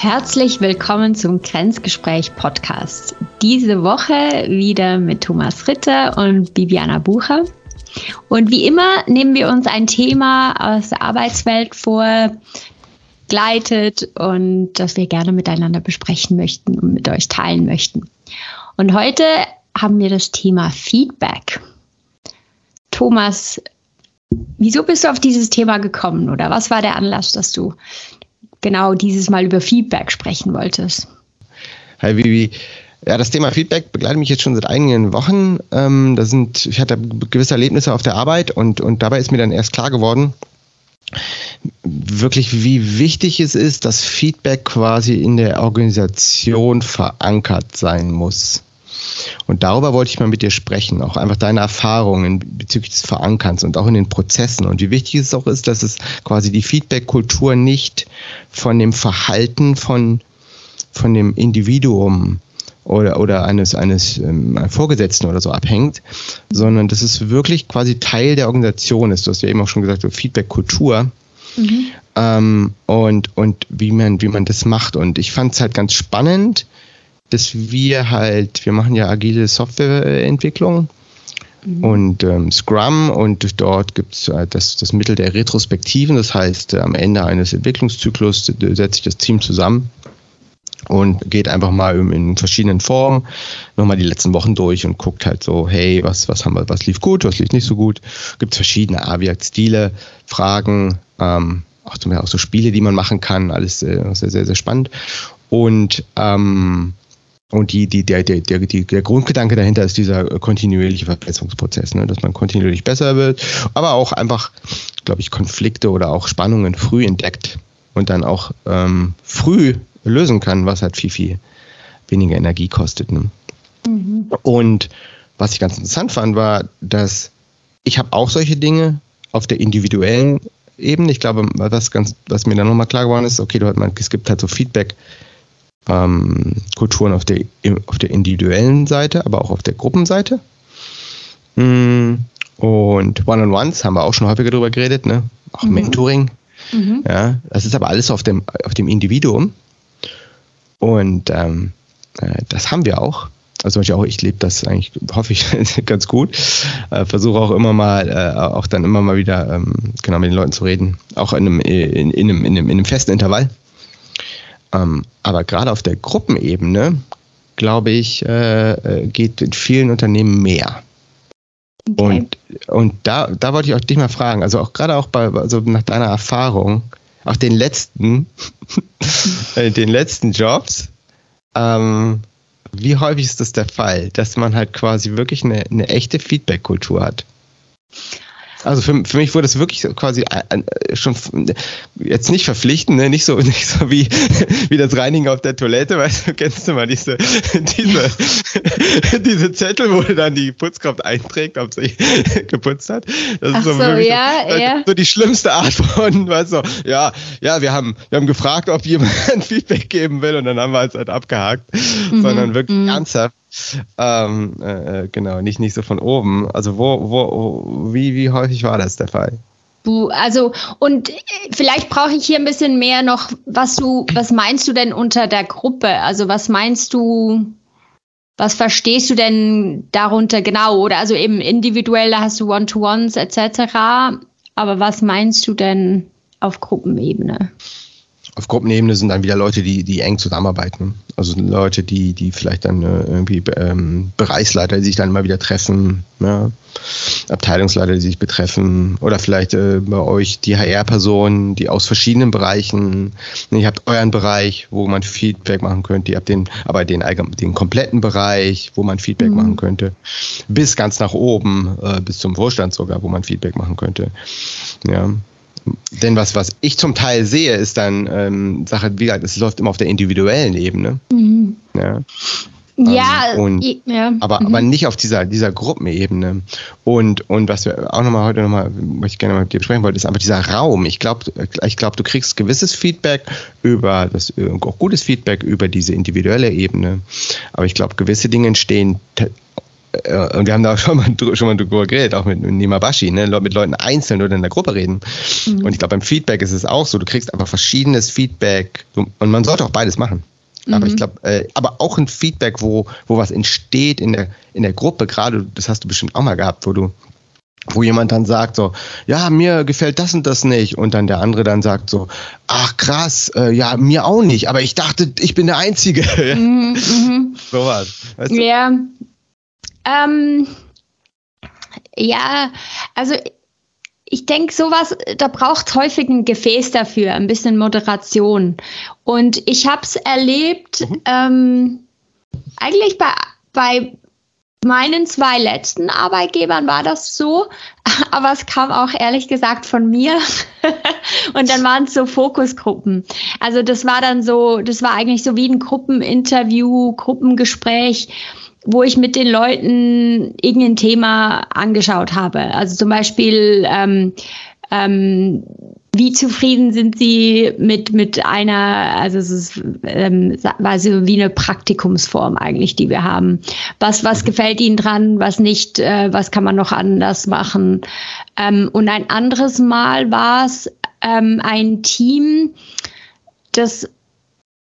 Herzlich willkommen zum Grenzgespräch Podcast. Diese Woche wieder mit Thomas Ritter und Bibiana Bucher. Und wie immer nehmen wir uns ein Thema aus der Arbeitswelt vor, gleitet und das wir gerne miteinander besprechen möchten und mit euch teilen möchten. Und heute haben wir das Thema Feedback. Thomas, wieso bist du auf dieses Thema gekommen oder was war der Anlass, dass du genau dieses Mal über Feedback sprechen wolltest. Hi Vivi. Ja, das Thema Feedback begleitet mich jetzt schon seit einigen Wochen. Ähm, da sind, ich hatte gewisse Erlebnisse auf der Arbeit und, und dabei ist mir dann erst klar geworden, wirklich, wie wichtig es ist, dass Feedback quasi in der Organisation verankert sein muss. Und darüber wollte ich mal mit dir sprechen, auch einfach deine Erfahrungen bezüglich des Verankerns und auch in den Prozessen und wie wichtig es auch ist, dass es quasi die Feedback-Kultur nicht von dem Verhalten von, von dem Individuum oder, oder eines, eines ähm, Vorgesetzten oder so abhängt, sondern dass es wirklich quasi Teil der Organisation ist. Du hast ja eben auch schon gesagt, so Feedback-Kultur. Mhm. Ähm, und, und wie man, wie man das macht. Und ich fand es halt ganz spannend, dass wir halt, wir machen ja agile Softwareentwicklung mhm. und ähm, Scrum und dort gibt es äh, das, das Mittel der Retrospektiven. Das heißt, äh, am Ende eines Entwicklungszyklus setzt sich das Team zusammen und geht einfach mal in verschiedenen Formen nochmal die letzten Wochen durch und guckt halt so, hey, was, was haben wir, was lief gut, was lief nicht so gut. Gibt es verschiedene AVIAC-Stile, Fragen, ähm, auch, auch so Spiele, die man machen kann, alles äh, sehr, sehr, sehr spannend. Und ähm, und die, die, der, der, der, der Grundgedanke dahinter ist dieser kontinuierliche Verbesserungsprozess, ne? dass man kontinuierlich besser wird, aber auch einfach, glaube ich, Konflikte oder auch Spannungen früh entdeckt und dann auch ähm, früh lösen kann, was halt viel, viel weniger Energie kostet. Ne? Mhm. Und was ich ganz interessant fand, war, dass ich habe auch solche Dinge auf der individuellen Ebene. Ich glaube, was, ganz, was mir dann nochmal klar geworden ist, okay, du man, es gibt halt so Feedback, ähm, Kulturen auf der, auf der individuellen Seite, aber auch auf der Gruppenseite. Mm, und One-on-Ones haben wir auch schon häufiger darüber geredet, ne? Auch mhm. Mentoring. Mhm. Ja, das ist aber alles auf dem, auf dem Individuum. Und ähm, äh, das haben wir auch. Also ich auch, ich lebe das eigentlich, hoffe ich, ganz gut. Äh, Versuche auch immer mal, äh, auch dann immer mal wieder ähm, genau mit den Leuten zu reden. Auch in einem, in, in, einem, in, einem, in einem festen Intervall. Ähm, aber gerade auf der Gruppenebene, glaube ich, äh, äh, geht in vielen Unternehmen mehr. Okay. Und, und da, da wollte ich auch dich mal fragen, also auch gerade auch bei, also nach deiner Erfahrung, auch den letzten, äh, den letzten Jobs, ähm, wie häufig ist das der Fall, dass man halt quasi wirklich eine, eine echte Feedback-Kultur hat? Also für, für mich wurde es wirklich quasi äh, schon jetzt nicht verpflichtend, ne? nicht so nicht so wie, wie das Reinigen auf der Toilette, weißt du, kennst du mal diese, diese, diese Zettel, wo dann die Putzkraft einträgt, ob sie geputzt hat. Das Ach ist so, so ja, so, ja. so die schlimmste Art von, weißt du, ja, ja, wir haben, wir haben gefragt, ob jemand Feedback geben will und dann haben wir es halt abgehakt, mhm. sondern wirklich mhm. ernsthaft ähm, äh, genau, nicht, nicht so von oben. Also wo, wo, wie, wie häufig war das der Fall? Also, und äh, vielleicht brauche ich hier ein bisschen mehr noch, was du, was meinst du denn unter der Gruppe? Also, was meinst du, was verstehst du denn darunter genau? Oder also eben individuell hast du One-to-Ones etc. Aber was meinst du denn auf Gruppenebene? Auf Gruppenebene sind dann wieder Leute, die, die eng zusammenarbeiten. Also Leute, die, die vielleicht dann äh, irgendwie ähm, Bereichsleiter, die sich dann immer wieder treffen, ja. Abteilungsleiter, die sich betreffen, oder vielleicht äh, bei euch die HR-Personen, die aus verschiedenen Bereichen, ihr habt euren Bereich, wo man Feedback machen könnte, ihr habt den, aber den, den kompletten Bereich, wo man Feedback mhm. machen könnte, bis ganz nach oben, äh, bis zum Vorstand sogar, wo man Feedback machen könnte. Ja. Denn was, was ich zum Teil sehe, ist dann ähm, Sache, wie gesagt, es läuft immer auf der individuellen Ebene. Mhm. Ja. Ja, ähm, und, ja. Aber, mhm. aber nicht auf dieser, dieser Gruppenebene. Und, und was wir auch nochmal heute nochmal, was ich gerne mal mit dir besprechen wollte, ist einfach dieser Raum. Ich glaube, ich glaub, du kriegst gewisses Feedback über das, auch gutes Feedback über diese individuelle Ebene. Aber ich glaube, gewisse Dinge entstehen äh, und wir haben da schon mal, schon mal drüber geredet, auch mit, mit Nemabashi, ne? mit Leuten einzeln oder in der Gruppe reden. Mhm. Und ich glaube, beim Feedback ist es auch so, du kriegst einfach verschiedenes Feedback und man sollte auch beides machen. Mhm. Aber ich glaube, äh, aber auch ein Feedback, wo, wo was entsteht in der, in der Gruppe, gerade, das hast du bestimmt auch mal gehabt, wo du wo jemand dann sagt so, ja, mir gefällt das und das nicht und dann der andere dann sagt so, ach krass, äh, ja, mir auch nicht, aber ich dachte, ich bin der Einzige. Mhm, mhm. so was. Weißt du? Ja. Ähm, ja, also ich denke, sowas, da braucht es häufig ein Gefäß dafür, ein bisschen Moderation. Und ich habe es erlebt, mhm. ähm, eigentlich bei, bei meinen zwei letzten Arbeitgebern war das so, aber es kam auch ehrlich gesagt von mir. und dann waren es so Fokusgruppen. Also das war dann so, das war eigentlich so wie ein Gruppeninterview, Gruppengespräch wo ich mit den Leuten irgendein Thema angeschaut habe. Also zum Beispiel, ähm, ähm, wie zufrieden sind Sie mit, mit einer, also es ist ähm, also wie eine Praktikumsform eigentlich, die wir haben. Was, was gefällt Ihnen dran, was nicht, äh, was kann man noch anders machen? Ähm, und ein anderes Mal war es ähm, ein Team, das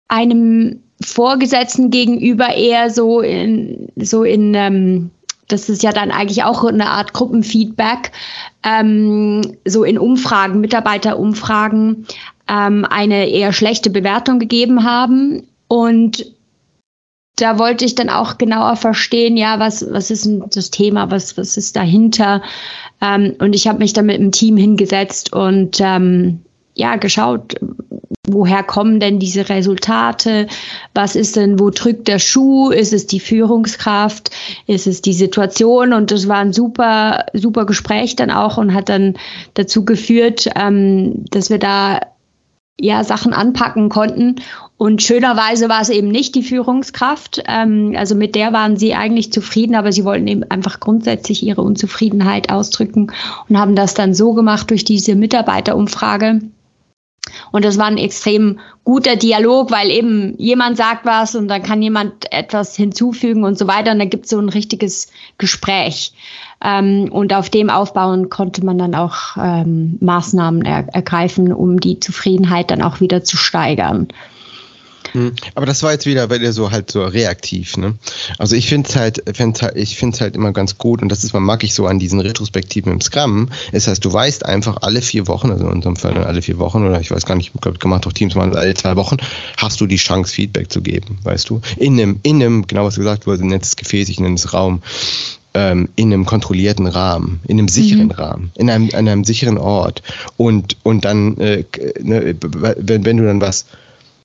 einem Vorgesetzten gegenüber eher so in, so in, ähm, das ist ja dann eigentlich auch eine Art Gruppenfeedback, ähm, so in Umfragen, Mitarbeiterumfragen, ähm, eine eher schlechte Bewertung gegeben haben. Und da wollte ich dann auch genauer verstehen, ja, was, was ist denn das Thema, was, was ist dahinter? Ähm, und ich habe mich dann mit dem Team hingesetzt und ähm, ja, geschaut, woher kommen denn diese Resultate? Was ist denn, wo drückt der Schuh? Ist es die Führungskraft? Ist es die Situation? Und das war ein super, super Gespräch dann auch und hat dann dazu geführt, ähm, dass wir da ja Sachen anpacken konnten. Und schönerweise war es eben nicht die Führungskraft. Ähm, also mit der waren sie eigentlich zufrieden, aber sie wollten eben einfach grundsätzlich ihre Unzufriedenheit ausdrücken und haben das dann so gemacht durch diese Mitarbeiterumfrage und das war ein extrem guter Dialog, weil eben jemand sagt was und dann kann jemand etwas hinzufügen und so weiter. Und dann gibt es so ein richtiges Gespräch. Ähm, und auf dem aufbauen konnte man dann auch ähm, Maßnahmen er ergreifen, um die Zufriedenheit dann auch wieder zu steigern. Hm. Aber das war jetzt wieder, weil ihr so halt so reaktiv, ne? Also ich finde es halt, find's halt, ich finde es halt immer ganz gut und das ist, man mag ich so an diesen Retrospektiven im Scrum. Das heißt, du weißt einfach alle vier Wochen, also in unserem Fall alle vier Wochen oder ich weiß gar nicht, ich glaube, gemacht auch Teams mal alle zwei Wochen, hast du die Chance, Feedback zu geben, weißt du? In einem, in einem, genau was du gesagt wurde, ein nettes Gefäß, ich nenne es Raum ähm, in einem kontrollierten Rahmen, in einem sicheren mhm. Rahmen, in einem, an einem sicheren Ort. Und, und dann, äh, ne, wenn, wenn du dann was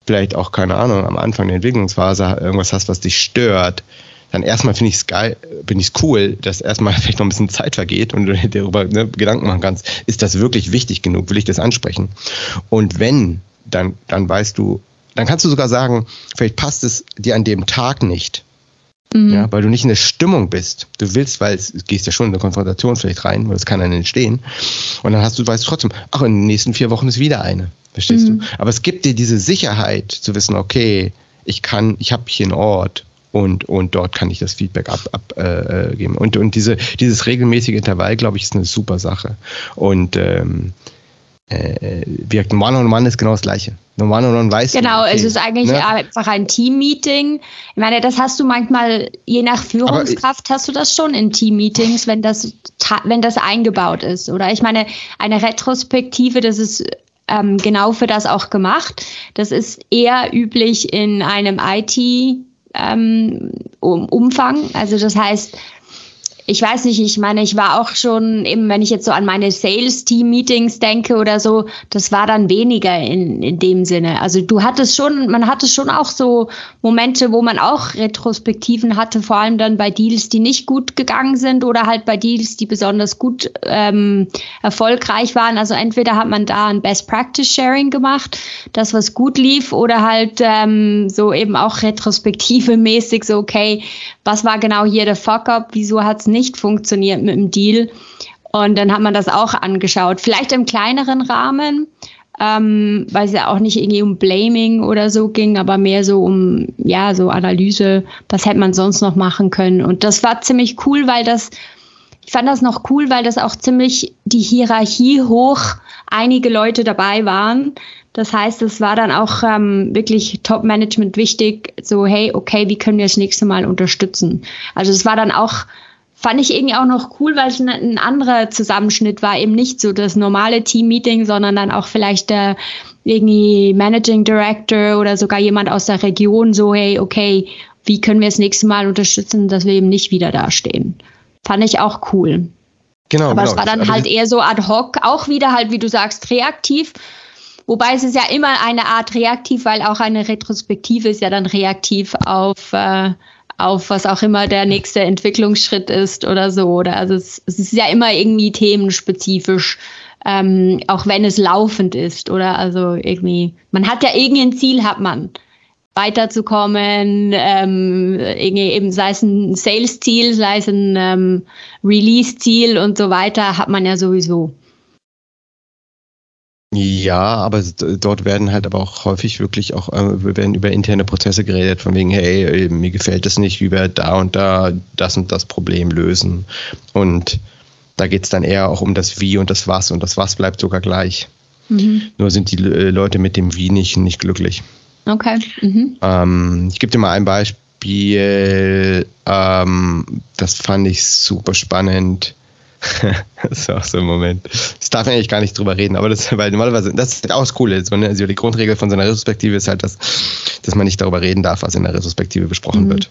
vielleicht auch, keine Ahnung, am Anfang der Entwicklungsphase irgendwas hast, was dich stört, dann erstmal finde ich es geil, finde ich es cool, dass erstmal vielleicht noch ein bisschen Zeit vergeht und du dir darüber ne, Gedanken machen kannst, ist das wirklich wichtig genug, will ich das ansprechen? Und wenn, dann, dann weißt du, dann kannst du sogar sagen, vielleicht passt es dir an dem Tag nicht. Mhm. Ja, weil du nicht in der Stimmung bist. Du willst, weil es gehst ja schon in eine Konfrontation vielleicht rein, weil es kann dann entstehen. Und dann hast du, weißt du trotzdem, ach, in den nächsten vier Wochen ist wieder eine. Verstehst mhm. du? Aber es gibt dir diese Sicherheit zu wissen, okay, ich kann, ich habe hier einen Ort und, und dort kann ich das Feedback abgeben. Ab, äh, äh, geben. und, und diese, dieses regelmäßige Intervall, glaube ich, ist eine super Sache. Und ähm, äh, wirkt ein One-on-One ist genau das Gleiche. Ein One-on-One weiß Genau, okay, es ist eigentlich ne? einfach ein Team-Meeting. Ich meine, das hast du manchmal, je nach Führungskraft, hast du das schon in Team-Meetings, wenn das, wenn das eingebaut ist. Oder ich meine, eine Retrospektive, das ist ähm, genau für das auch gemacht. Das ist eher üblich in einem IT-Umfang. Ähm, also das heißt, ich weiß nicht, ich meine, ich war auch schon, eben wenn ich jetzt so an meine Sales-Team-Meetings denke oder so, das war dann weniger in, in dem Sinne. Also du hattest schon, man hatte schon auch so Momente, wo man auch Retrospektiven hatte, vor allem dann bei Deals, die nicht gut gegangen sind oder halt bei Deals, die besonders gut ähm, erfolgreich waren. Also entweder hat man da ein Best-Practice-Sharing gemacht, das was gut lief, oder halt ähm, so eben auch retrospektive mäßig so, okay, was war genau hier der Fuck-up, wieso hat es nicht funktioniert mit dem Deal. Und dann hat man das auch angeschaut. Vielleicht im kleineren Rahmen. ähm, weil es ja auch nicht irgendwie um Blaming oder so ging, aber mehr so um, ja, so Analyse, was hätte man sonst noch machen können. Und das war ziemlich cool, weil das, ich fand das noch cool, weil das auch ziemlich die Hierarchie hoch einige Leute dabei waren. Das heißt, es war dann auch ähm, wirklich Top-Management wichtig, so, hey, okay, wie können wir das nächste Mal unterstützen? Also es war dann auch fand ich irgendwie auch noch cool, weil es ein, ein anderer Zusammenschnitt war, eben nicht so das normale Team-Meeting, sondern dann auch vielleicht der irgendwie Managing Director oder sogar jemand aus der Region so, hey, okay, wie können wir das nächste Mal unterstützen, dass wir eben nicht wieder dastehen. Fand ich auch cool. Genau. Aber genau. es war dann halt eher so ad hoc, auch wieder halt, wie du sagst, reaktiv. Wobei es ist ja immer eine Art reaktiv, weil auch eine Retrospektive ist ja dann reaktiv auf äh, auf was auch immer der nächste Entwicklungsschritt ist oder so. Oder also es, es ist ja immer irgendwie themenspezifisch, ähm, auch wenn es laufend ist. Oder also irgendwie, man hat ja irgendein Ziel, hat man weiterzukommen, ähm, irgendwie eben sei es ein Sales-Ziel, sei es ein ähm, Release-Ziel und so weiter, hat man ja sowieso. Ja, aber dort werden halt aber auch häufig wirklich auch äh, werden über interne Prozesse geredet, von wegen, hey, mir gefällt es nicht, wie wir da und da das und das Problem lösen. Und da geht es dann eher auch um das Wie und das Was und das Was bleibt sogar gleich. Mhm. Nur sind die äh, Leute mit dem Wie nicht, nicht glücklich. Okay. Mhm. Ähm, ich gebe dir mal ein Beispiel, ähm, das fand ich super spannend das ist auch so ein Moment. Das darf man eigentlich gar nicht drüber reden, aber das, weil normalerweise, das ist auch das Coole. So, ne? Also die Grundregel von so einer Retrospektive ist halt, dass, dass man nicht darüber reden darf, was in der Retrospektive besprochen mhm. wird.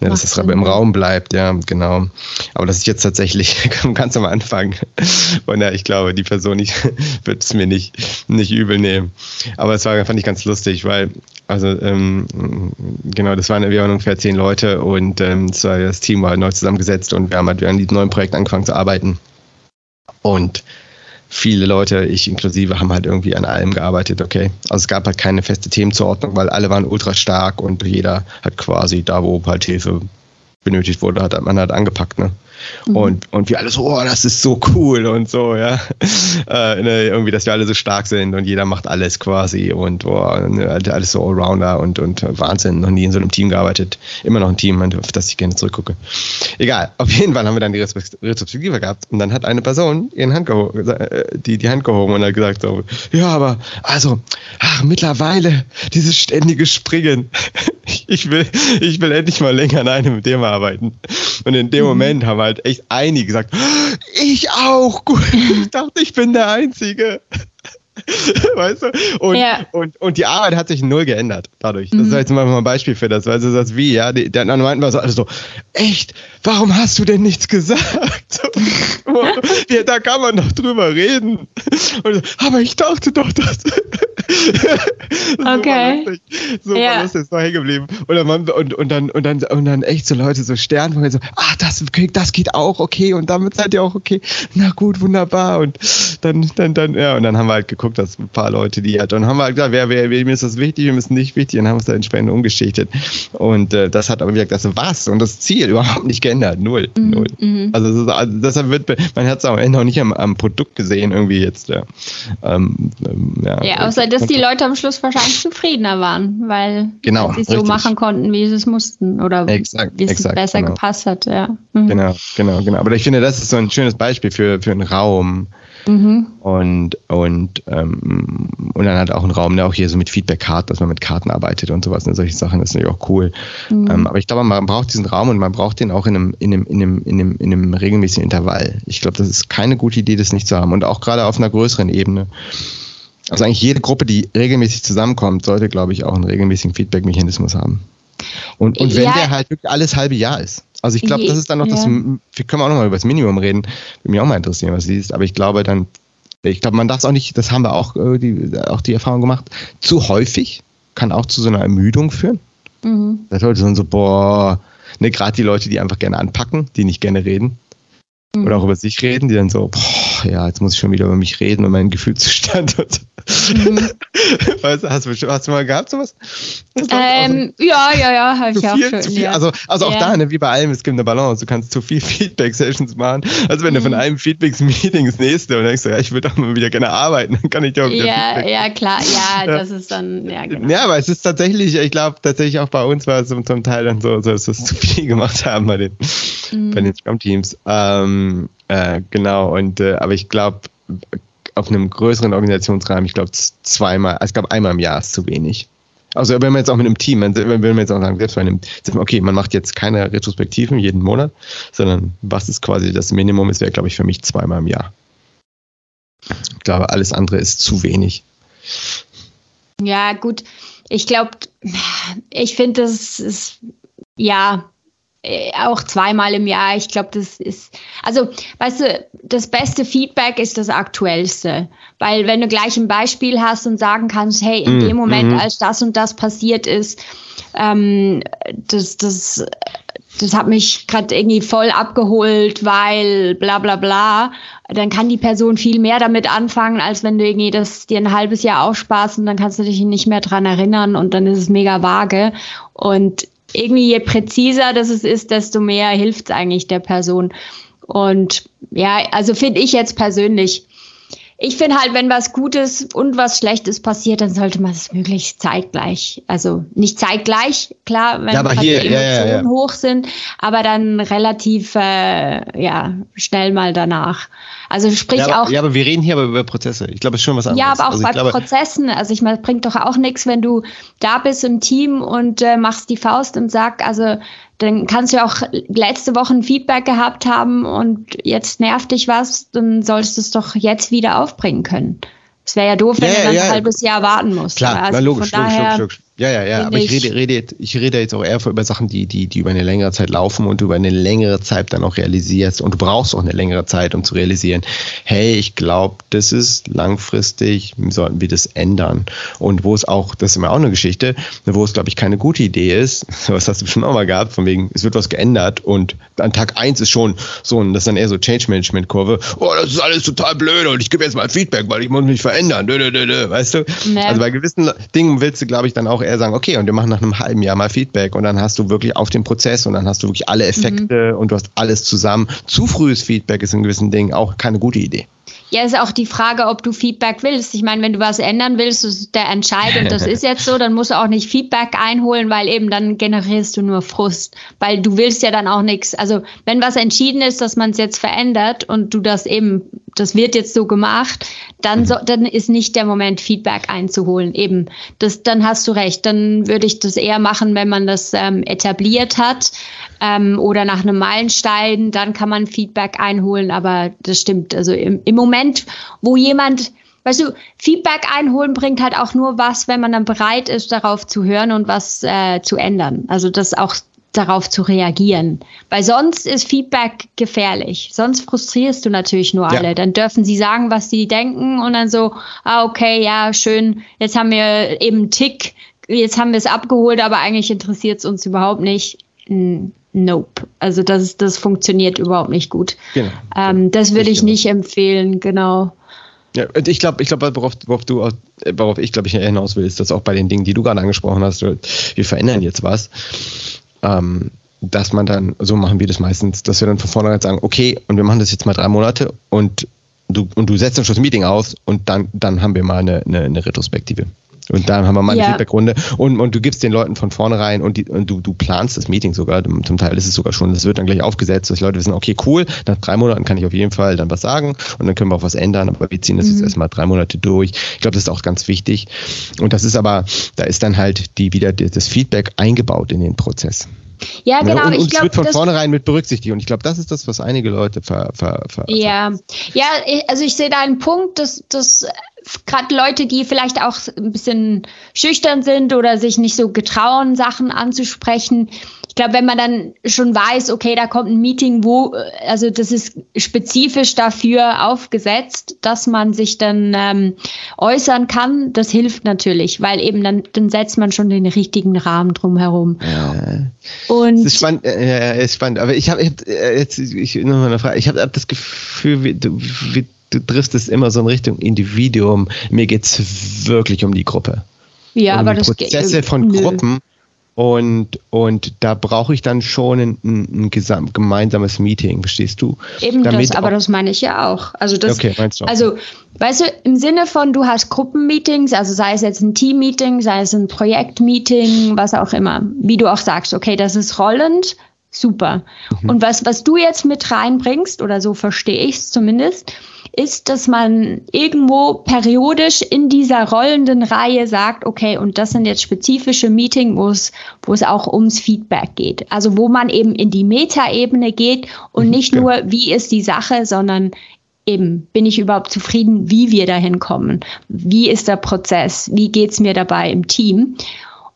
Ne, dass es im Raum bleibt, ja, genau. Aber das ist jetzt tatsächlich ganz am Anfang. Und ja, ich glaube, die Person wird es mir nicht, nicht übel nehmen. Aber es war, fand ich ganz lustig, weil, also, ähm, genau, das waren, wir waren ungefähr zehn Leute und ähm, das Team war neu zusammengesetzt und wir haben halt an diesem neuen Projekt angefangen zu arbeiten. Und viele Leute, ich inklusive, haben halt irgendwie an allem gearbeitet, okay. Also es gab halt keine feste Themenzuordnung, weil alle waren ultra stark und jeder hat quasi da, wo halt Hilfe benötigt wurde, hat man halt angepackt, ne? Mhm. Und, und wir alle so, oh, das ist so cool und so, ja. Äh, ne, irgendwie, dass wir alle so stark sind und jeder macht alles quasi und oh, ne, alles so Allrounder und, und Wahnsinn, noch nie in so einem Team gearbeitet. Immer noch ein Team, auf das ich gerne zurückgucke. Egal, auf jeden Fall haben wir dann die Retrospektive gehabt und dann hat eine Person ihren Hand äh, die, die Hand gehoben und hat gesagt so, ja, aber also, ach, mittlerweile dieses ständige Springen. ich will, ich will endlich mal länger an einem Thema arbeiten. Und in dem mhm. Moment haben halt echt einige gesagt, ich auch. Gut, ich dachte, ich bin der Einzige. weißt du? Und, ja. und, und die Arbeit hat sich null geändert dadurch. Das mhm. ist jetzt mal ein Beispiel für das. Weißt du, das wie, ja, die, dann meinten wir so, also so, echt, warum hast du denn nichts gesagt? ja, da kann man doch drüber reden. Und, aber ich dachte doch, dass. okay. So ja. lustig, ist noch hängen geblieben. Und dann, und, und, dann, und, dann, und dann echt so Leute, so Sternfeuer, so, ah, das, das geht auch, okay, und damit seid ihr auch okay. Na gut, wunderbar. Und dann, dann, dann, ja, und dann haben wir halt geguckt, geguckt, dass ein paar Leute, die halt, und haben wir halt gesagt, wer, wer, wem ist das wichtig, wem ist nicht wichtig, und haben es da entsprechend umgeschichtet. Und äh, das hat aber gesagt, das was und das Ziel überhaupt nicht geändert, null, mhm, null. Mhm. Also, ist, also, deshalb wird, man hat es am Ende auch nicht am, am Produkt gesehen, irgendwie jetzt. Ja, ähm, ähm ja, ja außer dass die Leute am Schluss wahrscheinlich zufriedener waren, weil genau, sie es so machen konnten, wie sie es mussten oder exakt, wie es exakt, besser genau. gepasst hat. Ja. Mhm. Genau, genau, genau. Aber ich finde, das ist so ein schönes Beispiel für, für einen Raum, Mhm. Und, und, ähm, und dann hat auch ein Raum, der auch hier so mit Feedback-Karten, dass man mit Karten arbeitet und sowas. Und solche Sachen, das ist natürlich auch cool. Mhm. Ähm, aber ich glaube, man braucht diesen Raum und man braucht den auch in einem, in einem, in einem, in einem, in einem regelmäßigen Intervall. Ich glaube, das ist keine gute Idee, das nicht zu haben. Und auch gerade auf einer größeren Ebene. Also eigentlich jede Gruppe, die regelmäßig zusammenkommt, sollte, glaube ich, auch einen regelmäßigen Feedback-Mechanismus haben. Und, und wenn ja. der halt wirklich alles halbe Jahr ist. Also ich glaube, das ist dann noch ja. das, wir können auch noch mal über das Minimum reden. Würde mich auch mal interessieren, was du siehst. Aber ich glaube dann, ich glaube, man darf es auch nicht, das haben wir auch, äh, die, auch die Erfahrung gemacht, zu häufig kann auch zu so einer Ermüdung führen. Mhm. Das Leute sind so, boah, ne, gerade die Leute, die einfach gerne anpacken, die nicht gerne reden. Mhm. Oder auch über sich reden, die dann so, boah, ach ja, jetzt muss ich schon wieder über mich reden und meinen Gefühlszustand. Mhm. weißt du, hast, du, hast du mal gehabt sowas? Ähm, ja, ja, ja, habe ich auch viel, schon. Ja. Also, also auch ja. da, ne, wie bei allem, es gibt eine Balance. Du kannst zu viel Feedback-Sessions machen. Also wenn mhm. du von mhm. einem Feedback-Meeting ins nächste und denkst, ja, ich würde auch mal wieder gerne arbeiten, dann kann ich dir auch wieder Ja, Feedback. ja, klar, ja, das ist dann, ja, genau. Ja, aber es ist tatsächlich, ich glaube tatsächlich auch bei uns war es zum Teil dann so, so dass wir es zu viel gemacht haben bei den, mhm. bei den Scrum-Teams. Ähm, äh, genau, und äh, aber ich glaube, auf einem größeren Organisationsrahmen, ich glaube zweimal, ich glaube einmal im Jahr ist zu wenig. Also wenn man jetzt auch mit einem Team, wenn wir jetzt auch sagen, selbst bei einem, okay, man macht jetzt keine Retrospektiven jeden Monat, sondern was ist quasi das Minimum ist, wäre, glaube ich, für mich zweimal im Jahr. Ich glaube, alles andere ist zu wenig. Ja, gut. Ich glaube, ich finde, das ist, ja, auch zweimal im Jahr. Ich glaube, das ist, also, weißt du, das beste Feedback ist das aktuellste. Weil wenn du gleich ein Beispiel hast und sagen kannst, hey, in mm, dem Moment, mm. als das und das passiert ist, ähm, das, das, das hat mich gerade irgendwie voll abgeholt, weil bla bla bla, dann kann die Person viel mehr damit anfangen, als wenn du irgendwie das dir ein halbes Jahr aufsparst und dann kannst du dich nicht mehr dran erinnern und dann ist es mega vage. Und irgendwie je präziser das ist, desto mehr hilft es eigentlich der Person. Und ja, also finde ich jetzt persönlich, ich finde halt, wenn was Gutes und was Schlechtes passiert, dann sollte man es möglichst zeitgleich, also nicht zeitgleich, klar, wenn ja, hier, die Emotionen ja, ja, hoch sind, aber dann relativ äh, ja schnell mal danach. Also sprich aber, auch. Ja, aber wir reden hier aber über Prozesse. Ich glaube, es ist schon was anderes. Ja, aber auch also bei glaube, Prozessen. Also ich meine, bringt doch auch nichts, wenn du da bist im Team und äh, machst die Faust und sagst, also dann kannst du ja auch letzte Woche ein Feedback gehabt haben und jetzt nervt dich was, dann sollst du es doch jetzt wieder aufbringen können. Es wäre ja doof, wenn ja, du dann ja, ein halbes Jahr warten musst. Klar, also logisch, logisch, logisch, logisch. Ja, ja, ja. Aber ich rede, rede, ich rede jetzt auch eher über Sachen, die, die, die über eine längere Zeit laufen und du über eine längere Zeit dann auch realisierst. Und du brauchst auch eine längere Zeit, um zu realisieren, hey, ich glaube, das ist langfristig, sollten wir das ändern. Und wo es auch, das ist immer auch eine Geschichte, wo es, glaube ich, keine gute Idee ist, was hast du schon auch mal gehabt, von wegen, es wird was geändert und an Tag eins ist schon so ein, das ist dann eher so Change-Management-Kurve, oh, das ist alles total blöd und ich gebe jetzt mal Feedback, weil ich muss mich verändern, weißt du? Nee. Also bei gewissen Dingen willst du, glaube ich, dann auch eher sagen, okay, und wir machen nach einem halben Jahr mal Feedback und dann hast du wirklich auf den Prozess und dann hast du wirklich alle Effekte mhm. und du hast alles zusammen. Zu frühes Feedback ist in gewissen Dingen auch keine gute Idee. Ja, ist auch die Frage, ob du Feedback willst. Ich meine, wenn du was ändern willst, ist der Entscheid und das ist jetzt so, dann musst du auch nicht Feedback einholen, weil eben dann generierst du nur Frust, weil du willst ja dann auch nichts. Also wenn was entschieden ist, dass man es jetzt verändert und du das eben, das wird jetzt so gemacht, dann, so, dann ist nicht der Moment, Feedback einzuholen. Eben, das, dann hast du recht. Dann würde ich das eher machen, wenn man das ähm, etabliert hat ähm, oder nach einem Meilenstein, dann kann man Feedback einholen. Aber das stimmt. Also im, im Moment, wo jemand Weißt du, Feedback einholen bringt halt auch nur was, wenn man dann bereit ist, darauf zu hören und was äh, zu ändern. Also das auch darauf zu reagieren. Weil sonst ist Feedback gefährlich. Sonst frustrierst du natürlich nur alle. Ja. Dann dürfen sie sagen, was sie denken und dann so, ah, okay, ja, schön, jetzt haben wir eben einen Tick, jetzt haben wir es abgeholt, aber eigentlich interessiert es uns überhaupt nicht. Nope. Also das, das funktioniert überhaupt nicht gut. Genau. Ähm, das würde ich nicht empfehlen, genau. Ja, ich glaube, ich glaube, worauf, worauf du, worauf ich glaube ich hinaus will, ist, dass auch bei den Dingen, die du gerade angesprochen hast, wir verändern jetzt was, ähm, dass man dann, so machen wir das meistens, dass wir dann von vornherein sagen, okay, und wir machen das jetzt mal drei Monate und du, und du setzt dann schon das Meeting aus und dann, dann haben wir mal eine, eine, eine Retrospektive. Und dann haben wir mal eine ja. Feedbackrunde und, und du gibst den Leuten von vornherein und, die, und du, du planst das Meeting sogar, zum Teil ist es sogar schon, das wird dann gleich aufgesetzt, dass die Leute wissen, okay, cool, nach drei Monaten kann ich auf jeden Fall dann was sagen und dann können wir auch was ändern, aber wir ziehen das mhm. jetzt erstmal drei Monate durch. Ich glaube, das ist auch ganz wichtig. Und das ist aber, da ist dann halt die wieder das Feedback eingebaut in den Prozess. Ja, genau. und, und ich glaub, es wird von vornherein mit berücksichtigt. Und ich glaube, das ist das, was einige Leute ver, ver, ver Ja, ja, also ich sehe da einen Punkt, dass, dass gerade Leute, die vielleicht auch ein bisschen schüchtern sind oder sich nicht so getrauen, Sachen anzusprechen, glaube, wenn man dann schon weiß, okay, da kommt ein Meeting, wo, also das ist spezifisch dafür aufgesetzt, dass man sich dann ähm, äußern kann, das hilft natürlich, weil eben dann, dann setzt man schon den richtigen Rahmen drumherum. Ja. Und es ist spannend, äh, ist spannend. aber ich habe hab, äh, jetzt ich, noch mal eine Frage. Ich habe hab das Gefühl, wir, wir du driftest immer so in Richtung Individuum. Mir geht es wirklich um die Gruppe. Ja, um aber das Prozesse von nö. Gruppen und, und da brauche ich dann schon ein, ein, ein gemeinsames Meeting, verstehst du? Eben Damit das, aber das meine ich ja auch. Also das, okay, meinst du auch. Also, weißt du, im Sinne von, du hast Gruppenmeetings, also sei es jetzt ein Teammeeting, sei es ein Projektmeeting, was auch immer, wie du auch sagst, okay, das ist rollend, super. Mhm. Und was, was du jetzt mit reinbringst, oder so verstehe ich es zumindest, ist, dass man irgendwo periodisch in dieser rollenden Reihe sagt, okay, und das sind jetzt spezifische Meetings, wo es, wo es auch ums Feedback geht. Also wo man eben in die Metaebene geht und mhm, nicht nur, wie ist die Sache, sondern eben, bin ich überhaupt zufrieden, wie wir dahin kommen? Wie ist der Prozess? Wie geht's mir dabei im Team?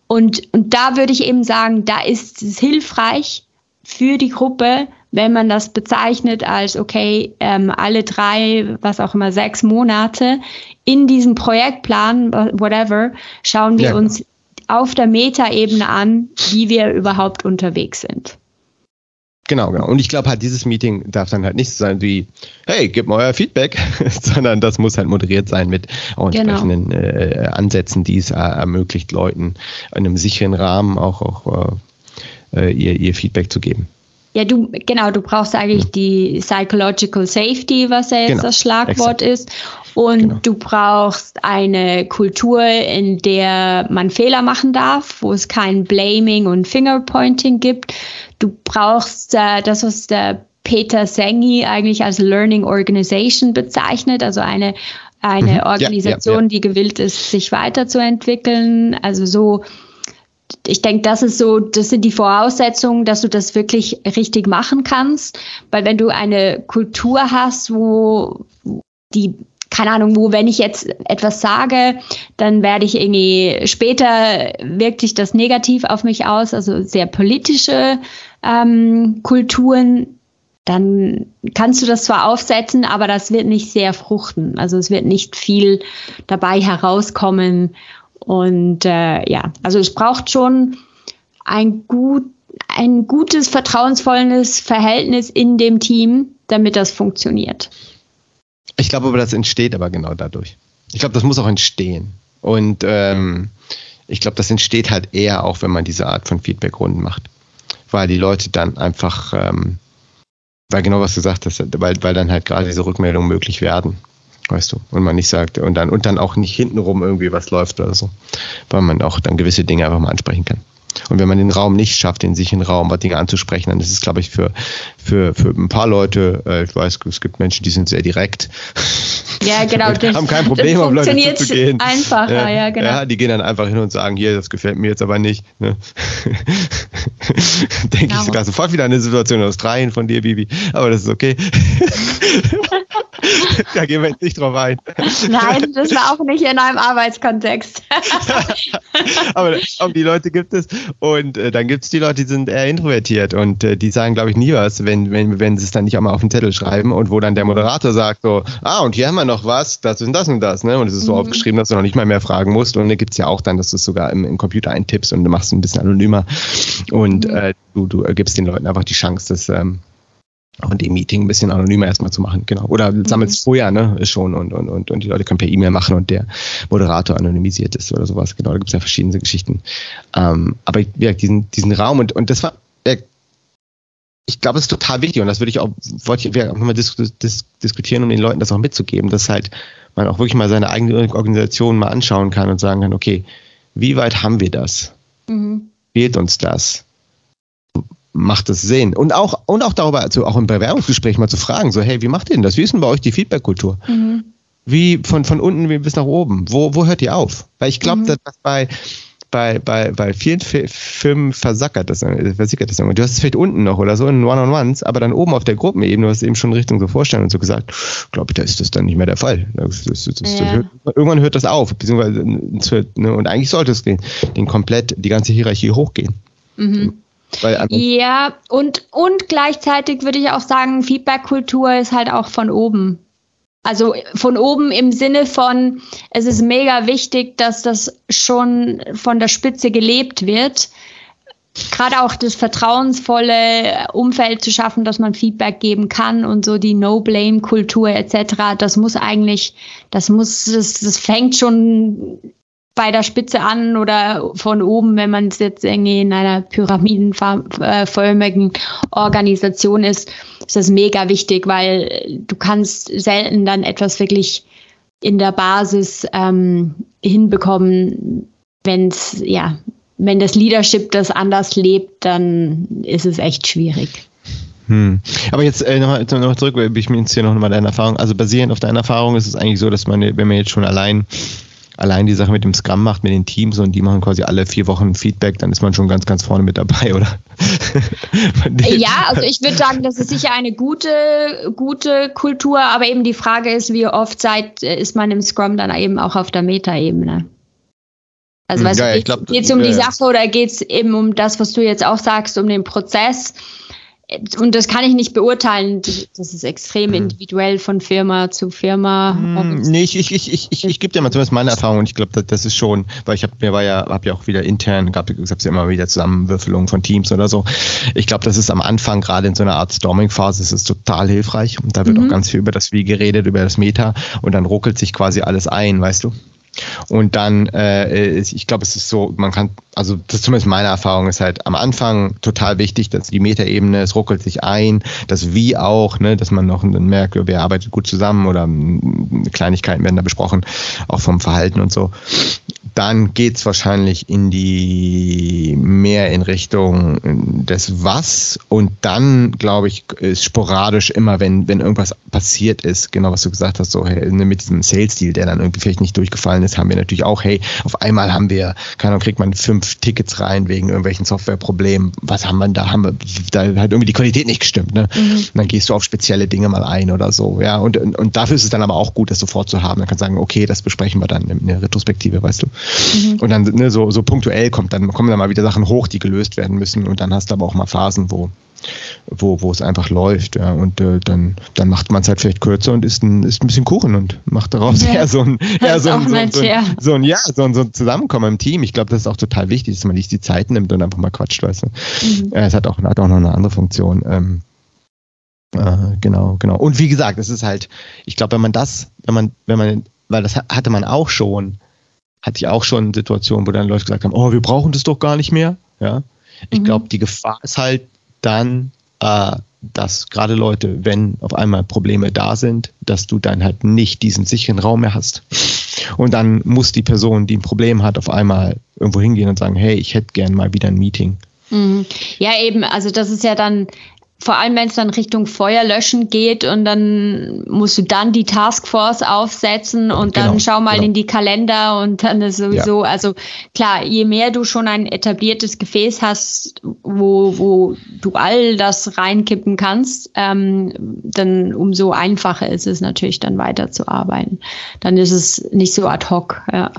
Und, und da würde ich eben sagen, da ist es hilfreich für die Gruppe, wenn man das bezeichnet als, okay, ähm, alle drei, was auch immer, sechs Monate in diesem Projektplan, whatever, schauen wir ja. uns auf der Metaebene an, wie wir überhaupt unterwegs sind. Genau, genau. Und ich glaube halt, dieses Meeting darf dann halt nicht so sein wie, hey, gib mal euer Feedback, sondern das muss halt moderiert sein mit auch genau. entsprechenden genau. äh, Ansätzen, die es äh, ermöglicht, Leuten in einem sicheren Rahmen auch, auch äh, ihr, ihr Feedback zu geben. Ja, du, genau, du brauchst eigentlich die Psychological Safety, was ja jetzt genau, das Schlagwort exakt. ist. Und genau. du brauchst eine Kultur, in der man Fehler machen darf, wo es kein Blaming und Fingerpointing gibt. Du brauchst äh, das, was der Peter Sengi eigentlich als Learning Organization bezeichnet, also eine, eine mhm, Organisation, ja, ja, ja. die gewillt ist, sich weiterzuentwickeln. Also so ich denke, das ist so, das sind die Voraussetzungen, dass du das wirklich richtig machen kannst. Weil wenn du eine Kultur hast, wo die keine Ahnung, wo, wenn ich jetzt etwas sage, dann werde ich irgendwie später wirkt sich das negativ auf mich aus, also sehr politische ähm, Kulturen, dann kannst du das zwar aufsetzen, aber das wird nicht sehr fruchten. Also es wird nicht viel dabei herauskommen und äh, ja, also es braucht schon ein gut ein gutes, vertrauensvolles Verhältnis in dem Team, damit das funktioniert. Ich glaube aber, das entsteht aber genau dadurch. Ich glaube, das muss auch entstehen. Und ähm, ich glaube, das entsteht halt eher auch, wenn man diese Art von Feedbackrunden macht. Weil die Leute dann einfach, ähm, weil genau was du gesagt hast, weil, weil dann halt gerade diese Rückmeldungen möglich werden weißt du, und man nicht sagt, und dann, und dann auch nicht hintenrum irgendwie was läuft oder so, weil man auch dann gewisse Dinge einfach mal ansprechen kann. Und wenn man den Raum nicht schafft, den sicheren Raum, was Dinge anzusprechen, dann ist es, glaube ich, für, für, für ein paar Leute, äh, ich weiß, es gibt Menschen, die sind sehr direkt. Ja, genau. Das, haben kein Problem, auf Leute zuzugehen. einfacher, ja, ja, genau. Ja, die gehen dann einfach hin und sagen, hier, das gefällt mir jetzt aber nicht. Ne? Denke genau. ich sogar sofort wieder an eine Situation in Australien von dir, Bibi. Aber das ist okay. da gehen wir jetzt nicht drauf ein. Nein, das war auch nicht in einem Arbeitskontext. aber, aber, die Leute gibt es. Und äh, dann gibt es die Leute, die sind eher introvertiert und äh, die sagen, glaube ich, nie was, wenn, wenn, wenn sie es dann nicht auch mal auf den Zettel schreiben und wo dann der Moderator sagt so, ah, und hier haben wir noch was, das und das und das. Ne? Und es ist so mhm. aufgeschrieben, dass du noch nicht mal mehr fragen musst. Und da gibt es ja auch dann, dass du es sogar im, im, Computer eintippst und du machst es ein bisschen anonymer. Und mhm. äh, du, du gibst den Leuten einfach die Chance, dass ähm, auch in dem Meeting ein bisschen anonymer erstmal zu machen, genau. Oder sammelst mhm. vorher, ne, schon und, und, und, und die Leute können per E-Mail machen und der Moderator anonymisiert ist oder sowas, genau. Da gibt es ja verschiedene Geschichten. Ähm, aber ja, diesen, diesen Raum und, und das war, ja, ich glaube, es ist total wichtig und das würde ich auch, wollte ich auch mal dis dis diskutieren, um den Leuten das auch mitzugeben, dass halt man auch wirklich mal seine eigene Organisation mal anschauen kann und sagen kann, okay, wie weit haben wir das? Mhm. Fehlt uns das? Macht es Sinn. Und auch, und auch darüber, also auch im Bewerbungsgespräch mal zu fragen, so, hey, wie macht ihr denn das? Wie ist denn bei euch die Feedback-Kultur? Mhm. Wie von, von unten bis nach oben? Wo, wo hört ihr auf? Weil ich glaube, mhm. dass bei, bei, bei, bei vielen Firmen versackert das, äh, versickert das Du hast es vielleicht unten noch oder so in One-on-Ones, aber dann oben auf der Gruppenebene, du hast eben schon Richtung so vorstellen und so gesagt, glaube ich, da ist das dann nicht mehr der Fall. Das, das, das, ja. hört, irgendwann hört das auf, beziehungsweise, ne, und eigentlich sollte es den, den komplett, die ganze Hierarchie hochgehen. Mhm ja, und, und gleichzeitig würde ich auch sagen, Feedback-Kultur ist halt auch von oben. Also von oben im Sinne von, es ist mega wichtig, dass das schon von der Spitze gelebt wird. gerade auch das vertrauensvolle Umfeld zu schaffen, dass man Feedback geben kann und so die No-Blame-Kultur etc. Das muss eigentlich, das muss, das, das fängt schon bei der Spitze an oder von oben, wenn man es jetzt irgendwie in einer pyramidenförmigen Organisation ist, ist das mega wichtig, weil du kannst selten dann etwas wirklich in der Basis ähm, hinbekommen, wenn es ja wenn das Leadership das anders lebt, dann ist es echt schwierig. Hm. Aber jetzt äh, nochmal noch zurück, ich mir jetzt hier nochmal deine Erfahrung. Also basierend auf deiner Erfahrung ist es eigentlich so, dass man, wenn man jetzt schon allein allein die Sache mit dem Scrum macht, mit den Teams und die machen quasi alle vier Wochen Feedback, dann ist man schon ganz, ganz vorne mit dabei, oder? ja, also ich würde sagen, das ist sicher eine gute, gute Kultur, aber eben die Frage ist, wie oft Zeit äh, ist man im Scrum dann eben auch auf der Meta-Ebene? Also hm, weißt ja, du, geht es um die Sache oder geht es eben um das, was du jetzt auch sagst, um den Prozess? Und das kann ich nicht beurteilen. Das ist extrem mhm. individuell von Firma zu Firma. Mhm, nee, ich, ich, ich, ich, ich gebe dir mal zumindest meine Erfahrung und ich glaube, das, das ist schon, weil ich habe mir war ja, habe ja auch wieder intern, gab es ja immer wieder Zusammenwürfelungen von Teams oder so. Ich glaube, das ist am Anfang gerade in so einer Art Storming-Phase, ist es total hilfreich und da wird mhm. auch ganz viel über das Wie geredet, über das Meta und dann ruckelt sich quasi alles ein, weißt du? Und dann, äh, ich glaube, es ist so, man kann, also das ist zumindest meine Erfahrung, ist halt am Anfang total wichtig, dass die Metaebene, es ruckelt sich ein, das Wie auch, ne, dass man noch merkt, wer arbeitet gut zusammen oder Kleinigkeiten werden da besprochen, auch vom Verhalten und so dann geht's wahrscheinlich in die mehr in Richtung des Was und dann, glaube ich, ist sporadisch immer, wenn, wenn irgendwas passiert ist, genau was du gesagt hast, so hey, ne, mit diesem Sales-Deal, der dann irgendwie vielleicht nicht durchgefallen ist, haben wir natürlich auch, hey, auf einmal haben wir, keine Ahnung, kriegt man fünf Tickets rein wegen irgendwelchen Softwareproblemen. Was haben wir da? Haben wir, da hat irgendwie die Qualität nicht gestimmt, ne? Mhm. dann gehst du auf spezielle Dinge mal ein oder so, ja. Und, und, und dafür ist es dann aber auch gut, das sofort zu haben. Dann kannst du sagen, okay, das besprechen wir dann in der Retrospektive, weißt du. Mhm. Und dann ne, so, so punktuell kommt dann, kommen dann mal wieder Sachen hoch, die gelöst werden müssen. Und dann hast du aber auch mal Phasen, wo, wo, wo es einfach läuft. Ja. Und äh, dann, dann macht man es halt vielleicht kürzer und isst ein, isst ein bisschen Kuchen und macht daraus ja. eher so ein, eher so ein, so, ein, so, ein, so ein, ja, so ein, so ein Zusammenkommen im Team. Ich glaube, das ist auch total wichtig, dass man nicht die Zeit nimmt und einfach mal quatscht, weißt du. Mhm. Es hat auch, hat auch noch eine andere Funktion. Ähm, äh, genau, genau. Und wie gesagt, es ist halt, ich glaube, wenn man das, wenn man, wenn man, weil das hatte man auch schon, hatte ich auch schon Situationen, wo dann Leute gesagt haben, oh, wir brauchen das doch gar nicht mehr. Ja. Ich mhm. glaube, die Gefahr ist halt dann, äh, dass gerade Leute, wenn auf einmal Probleme da sind, dass du dann halt nicht diesen sicheren Raum mehr hast. Und dann muss die Person, die ein Problem hat, auf einmal irgendwo hingehen und sagen, hey, ich hätte gern mal wieder ein Meeting. Mhm. Ja, eben, also das ist ja dann vor allem wenn es dann Richtung Feuerlöschen geht und dann musst du dann die Taskforce aufsetzen und genau, dann schau mal genau. in die Kalender und dann ist sowieso, ja. also klar, je mehr du schon ein etabliertes Gefäß hast, wo, wo du all das reinkippen kannst, ähm, dann umso einfacher ist es natürlich dann weiterzuarbeiten. Dann ist es nicht so ad hoc, ja.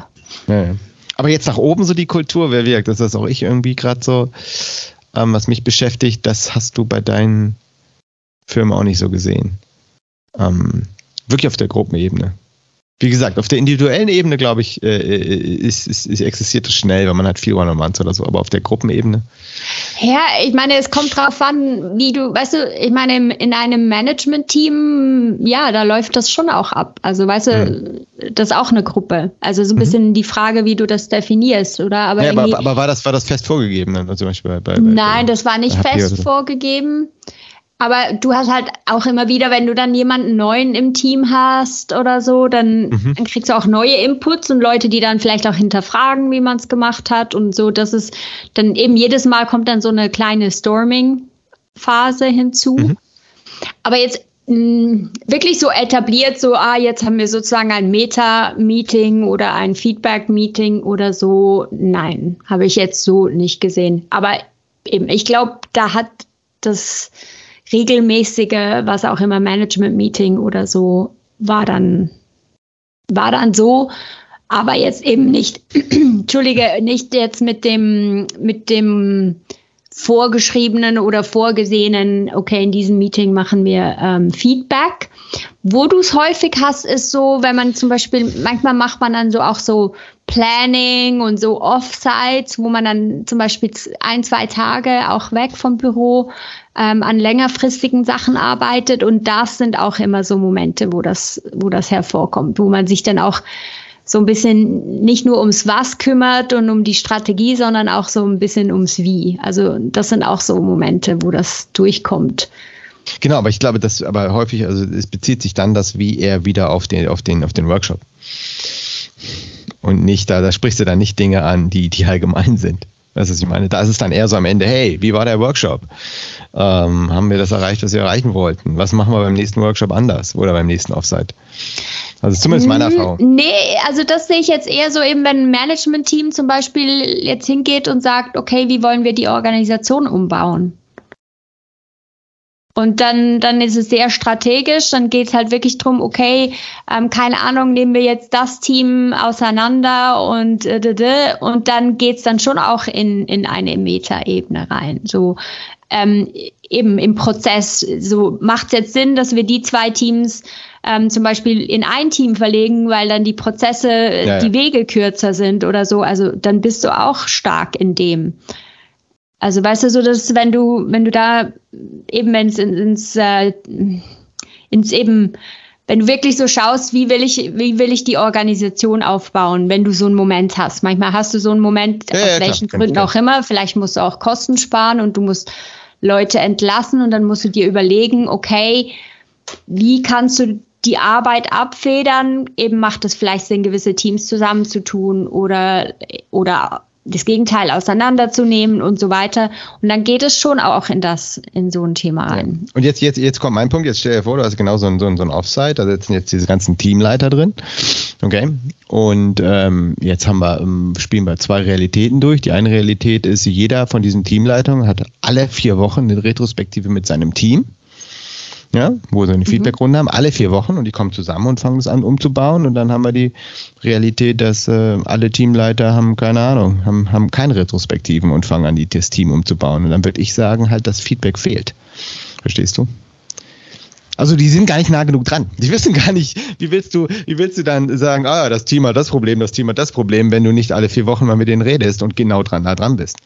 ja. Aber jetzt nach oben so die Kultur, wer wirkt, das ist auch ich irgendwie gerade so ähm, was mich beschäftigt, das hast du bei deinen Firmen auch nicht so gesehen. Ähm, wirklich auf der Gruppenebene. Wie gesagt, auf der individuellen Ebene, glaube ich, äh, äh, ist, ist, ist, existiert es schnell, weil man hat viel One-on-Ones oder so, aber auf der Gruppenebene. Ja, ich meine, es kommt drauf an, wie du, weißt du, ich meine, in einem Management-Team, ja, da läuft das schon auch ab. Also, weißt du, mhm. das ist auch eine Gruppe. Also, so ein mhm. bisschen mhm. die Frage, wie du das definierst, oder? Aber, ja, aber, aber, war, das, war das fest vorgegeben? Also zum Beispiel bei, bei, Nein, das war nicht fest so. vorgegeben. Aber du hast halt auch immer wieder, wenn du dann jemanden neuen im Team hast oder so, dann, mhm. dann kriegst du auch neue Inputs und Leute, die dann vielleicht auch hinterfragen, wie man es gemacht hat und so. Das ist dann eben jedes Mal kommt dann so eine kleine Storming-Phase hinzu. Mhm. Aber jetzt mh, mm, wirklich so etabliert, so, ah, jetzt haben wir sozusagen ein Meta-Meeting oder ein Feedback-Meeting oder so. Nein, habe ich jetzt so nicht gesehen. Aber eben, ich glaube, da hat das regelmäßige, was auch immer, Management-Meeting oder so, war dann, war dann so, aber jetzt eben nicht, Entschuldige, nicht jetzt mit dem, mit dem vorgeschriebenen oder vorgesehenen, okay, in diesem Meeting machen wir ähm, Feedback. Wo du es häufig hast, ist so, wenn man zum Beispiel, manchmal macht man dann so auch so Planning und so Offsites, wo man dann zum Beispiel ein, zwei Tage auch weg vom Büro ähm, an längerfristigen Sachen arbeitet. Und das sind auch immer so Momente, wo das, wo das hervorkommt, wo man sich dann auch so ein bisschen nicht nur ums Was kümmert und um die Strategie, sondern auch so ein bisschen ums Wie. Also das sind auch so Momente, wo das durchkommt. Genau, aber ich glaube, dass aber häufig, also es bezieht sich dann das Wie eher wieder auf den, auf den, auf den Workshop. Und nicht, da, da sprichst du dann nicht Dinge an, die, die allgemein sind. Weißt du, was ich meine? Da ist es dann eher so am Ende, hey, wie war der Workshop? Ähm, haben wir das erreicht, was wir erreichen wollten? Was machen wir beim nächsten Workshop anders oder beim nächsten Offsite? Also zumindest meine Erfahrung. Nee, also das sehe ich jetzt eher so eben, wenn ein Management-Team zum Beispiel jetzt hingeht und sagt, okay, wie wollen wir die Organisation umbauen? Und dann, dann ist es sehr strategisch, dann geht es halt wirklich drum, okay, ähm, keine Ahnung, nehmen wir jetzt das Team auseinander und, äh, und dann geht's dann schon auch in, in eine Metaebene rein. So ähm, eben im Prozess, so macht es jetzt Sinn, dass wir die zwei Teams ähm, zum Beispiel in ein Team verlegen, weil dann die Prozesse, ja, ja. die Wege kürzer sind oder so. Also dann bist du auch stark in dem. Also weißt du, so dass wenn du, wenn du da eben wenn es ins, äh, ins eben, wenn du wirklich so schaust, wie will ich, wie will ich die Organisation aufbauen, wenn du so einen Moment hast. Manchmal hast du so einen Moment, ja, aus ja, welchen klar, Gründen auch immer. Vielleicht musst du auch Kosten sparen und du musst Leute entlassen und dann musst du dir überlegen, okay, wie kannst du die Arbeit abfedern? Eben macht es vielleicht Sinn, gewisse Teams zusammenzutun oder, oder das Gegenteil auseinanderzunehmen und so weiter. Und dann geht es schon auch in das, in so ein Thema rein. Ja. Und jetzt, jetzt, jetzt kommt mein Punkt. Jetzt stell dir vor, du hast genau so ein, so ein, so ein Offsite. Da sitzen jetzt diese ganzen Teamleiter drin. Okay. Und ähm, jetzt haben wir, ähm, spielen wir zwei Realitäten durch. Die eine Realität ist, jeder von diesen Teamleitern hat alle vier Wochen eine Retrospektive mit seinem Team ja, wo sie eine mhm. Feedbackrunde haben, alle vier Wochen und die kommen zusammen und fangen es an umzubauen und dann haben wir die Realität, dass äh, alle Teamleiter haben keine Ahnung, haben, haben keine Retrospektiven und fangen an, die, das Team umzubauen. Und dann würde ich sagen, halt, das Feedback fehlt. Verstehst du? Also die sind gar nicht nah genug dran. Die wissen gar nicht, wie willst du, wie willst du dann sagen, ah, das Team hat das Problem, das Team hat das Problem, wenn du nicht alle vier Wochen mal mit denen redest und genau dran nah dran bist.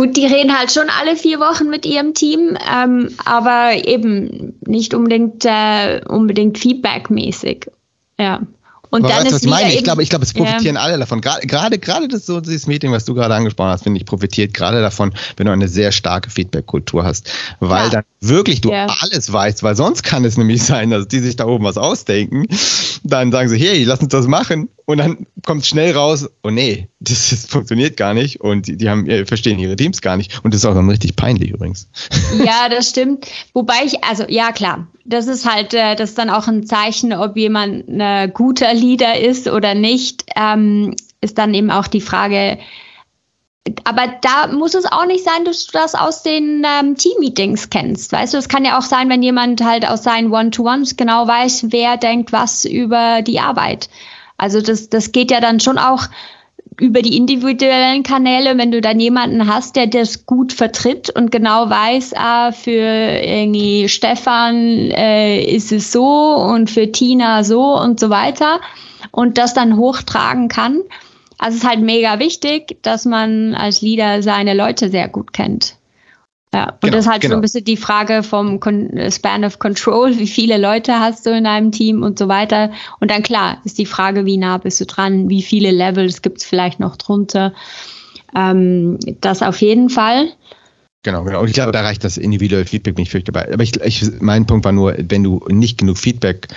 Gut, die reden halt schon alle vier Wochen mit ihrem Team, ähm, aber eben nicht unbedingt, äh, unbedingt feedbackmäßig. Ja. Und Aber dann weißt, ist was ich meine? Ich glaube, ich glaube, es profitieren ja. alle davon. Gerade, gerade das so dieses Meeting, was du gerade angesprochen hast, finde ich, profitiert gerade davon, wenn du eine sehr starke Feedback-Kultur hast, weil ja. dann wirklich du ja. alles weißt, weil sonst kann es nämlich sein, dass die sich da oben was ausdenken, dann sagen sie, hey, lass uns das machen und dann kommt schnell raus, oh nee, das, das funktioniert gar nicht und die, die haben, äh, verstehen ihre Teams gar nicht und das ist auch dann richtig peinlich übrigens. Ja, das stimmt. Wobei ich, also ja klar, das ist halt, äh, das ist dann auch ein Zeichen, ob jemand ein guter Leader ist oder nicht, ähm, ist dann eben auch die Frage, aber da muss es auch nicht sein, dass du das aus den ähm, Team-Meetings kennst. Weißt du, es kann ja auch sein, wenn jemand halt aus seinen One-to-Ones genau weiß, wer denkt was über die Arbeit. Also das, das geht ja dann schon auch über die individuellen Kanäle, wenn du dann jemanden hast, der das gut vertritt und genau weiß, ah, für irgendwie Stefan äh, ist es so und für Tina so und so weiter und das dann hochtragen kann. Also es ist halt mega wichtig, dass man als Leader seine Leute sehr gut kennt. Ja, und genau, das ist halt genau. so ein bisschen die Frage vom Con Span of Control, wie viele Leute hast du in einem Team und so weiter. Und dann klar ist die Frage, wie nah bist du dran, wie viele Levels gibt es vielleicht noch drunter. Ähm, das auf jeden Fall. Genau, genau. Und ich glaube, da reicht das individuelle Feedback nicht für dabei. Aber ich, ich, mein Punkt war nur, wenn du nicht genug Feedback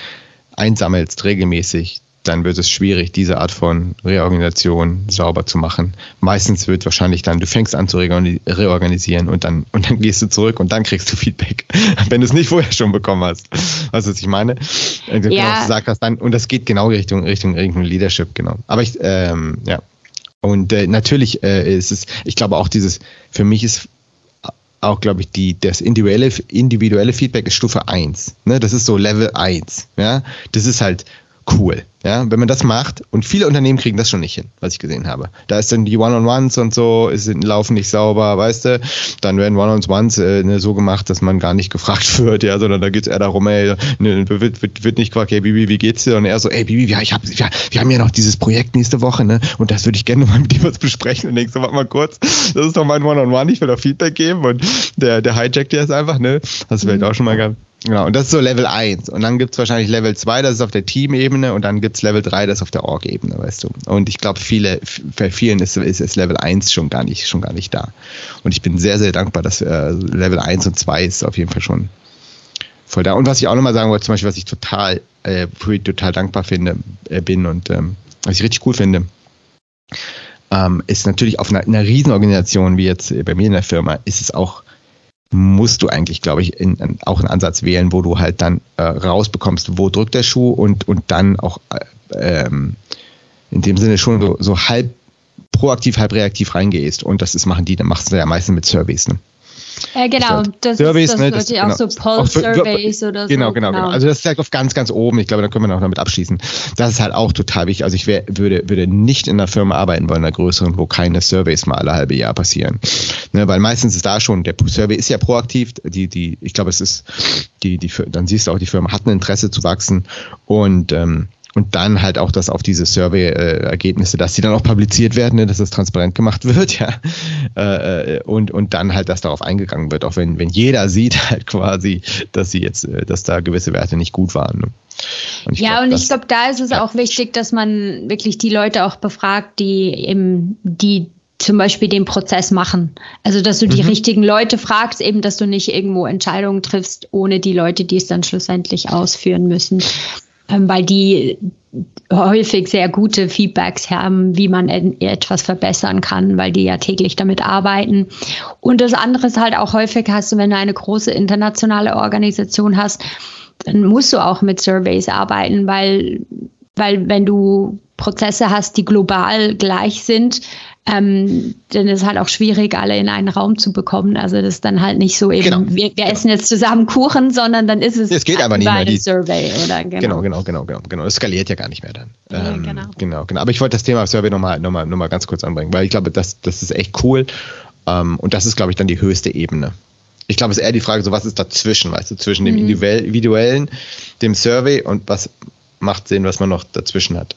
einsammelst regelmäßig, dann wird es schwierig, diese Art von Reorganisation sauber zu machen. Meistens wird wahrscheinlich dann, du fängst an zu reorganisieren und dann, und dann gehst du zurück und dann kriegst du Feedback, wenn du es nicht vorher schon bekommen hast. Weißt du, was ich meine? Ja. Genau, was du gesagt hast, dann, und das geht genau Richtung, Richtung, Richtung Leadership, genau. Aber ich, ähm, ja. Und äh, natürlich äh, ist es, ich glaube auch dieses, für mich ist auch, glaube ich, die, das individuelle, individuelle Feedback ist Stufe 1. Ne? Das ist so Level 1. Ja? Das ist halt cool. Ja, wenn man das macht und viele Unternehmen kriegen das schon nicht hin, was ich gesehen habe. Da ist dann die One-on-Ones und so, sind, laufen nicht sauber, weißt du. Dann werden One-on-Ones äh, ne, so gemacht, dass man gar nicht gefragt wird, ja, sondern da geht es eher darum, ey, ne, wird, wird, wird nicht gefragt, hey Bibi, wie geht's dir? Und er so, ey Bibi, ja, ich hab, ja, wir haben ja noch dieses Projekt nächste Woche, ne? Und das würde ich gerne mal mit dir was besprechen. Und denkst du, warte mal kurz, das ist doch mein One-on-One, ich will doch Feedback geben und der, der hijackt dir das einfach, ne? Hast du vielleicht mhm. auch schon mal gehabt. Genau, und das ist so Level 1. Und dann gibt es wahrscheinlich Level 2, das ist auf der Team-Ebene, und dann gibt es Level 3, das ist auf der Org-Ebene, weißt du. Und ich glaube, viele, bei vielen ist, ist, ist, Level 1 schon gar nicht, schon gar nicht da. Und ich bin sehr, sehr dankbar, dass äh, Level 1 und 2 ist auf jeden Fall schon voll da. Und was ich auch nochmal sagen wollte, zum Beispiel, was ich total, äh, total dankbar finde, äh, bin und ähm, was ich richtig cool finde, ähm, ist natürlich auf einer, einer Riesenorganisation wie jetzt bei mir in der Firma, ist es auch musst du eigentlich, glaube ich, in, in, auch einen Ansatz wählen, wo du halt dann äh, rausbekommst, wo drückt der Schuh und, und dann auch äh, ähm, in dem Sinne schon so, so halb proaktiv, halb reaktiv reingehst. Und das ist, machen die, dann machst du ja meistens mit Surveys. Ne? Ja, genau. Das, Surveys, ist, das ne, das, auch genau. so Pulse-Surveys oder genau, so. Genau, genau, genau. Also das ist halt auf ganz, ganz oben. Ich glaube, da können wir noch damit abschließen. Das ist halt auch total wichtig. Also ich wär, würde, würde nicht in einer Firma arbeiten wollen, einer größeren, wo keine Surveys mal alle halbe Jahr passieren. Ne, weil meistens ist da schon, der Survey ist ja proaktiv. Die, die, ich glaube, es ist, die, die, dann siehst du auch, die Firma hat ein Interesse zu wachsen und ähm, und dann halt auch das auf diese Survey-Ergebnisse, dass die dann auch publiziert werden, ne, dass das transparent gemacht wird, ja. Äh, äh, und, und dann halt, dass darauf eingegangen wird, auch wenn, wenn jeder sieht halt quasi, dass sie jetzt, äh, dass da gewisse Werte nicht gut waren. Ne? Und ja, glaub, und ich glaube, da ist es ja. auch wichtig, dass man wirklich die Leute auch befragt, die eben, die zum Beispiel den Prozess machen. Also, dass du die mhm. richtigen Leute fragst, eben, dass du nicht irgendwo Entscheidungen triffst, ohne die Leute, die es dann schlussendlich ausführen müssen weil die häufig sehr gute Feedbacks haben, wie man etwas verbessern kann, weil die ja täglich damit arbeiten. Und das andere ist halt auch häufig hast du, wenn du eine große internationale Organisation hast, dann musst du auch mit Surveys arbeiten, weil, weil wenn du Prozesse hast, die global gleich sind, ähm, ist es halt auch schwierig, alle in einen Raum zu bekommen. Also das ist dann halt nicht so eben, genau. wir, wir genau. essen jetzt zusammen Kuchen, sondern dann ist es, es geht aber nicht mehr. Die, Survey oder genau. genau. genau, genau, genau, genau. Es skaliert ja gar nicht mehr dann. Ähm, genau. genau, genau. Aber ich wollte das Thema Survey nochmal noch mal, noch mal ganz kurz anbringen, weil ich glaube, das, das ist echt cool. Ähm, und das ist, glaube ich, dann die höchste Ebene. Ich glaube, es ist eher die Frage, so was ist dazwischen, weißt du, zwischen dem mhm. individuellen, dem Survey und was macht Sinn, was man noch dazwischen hat.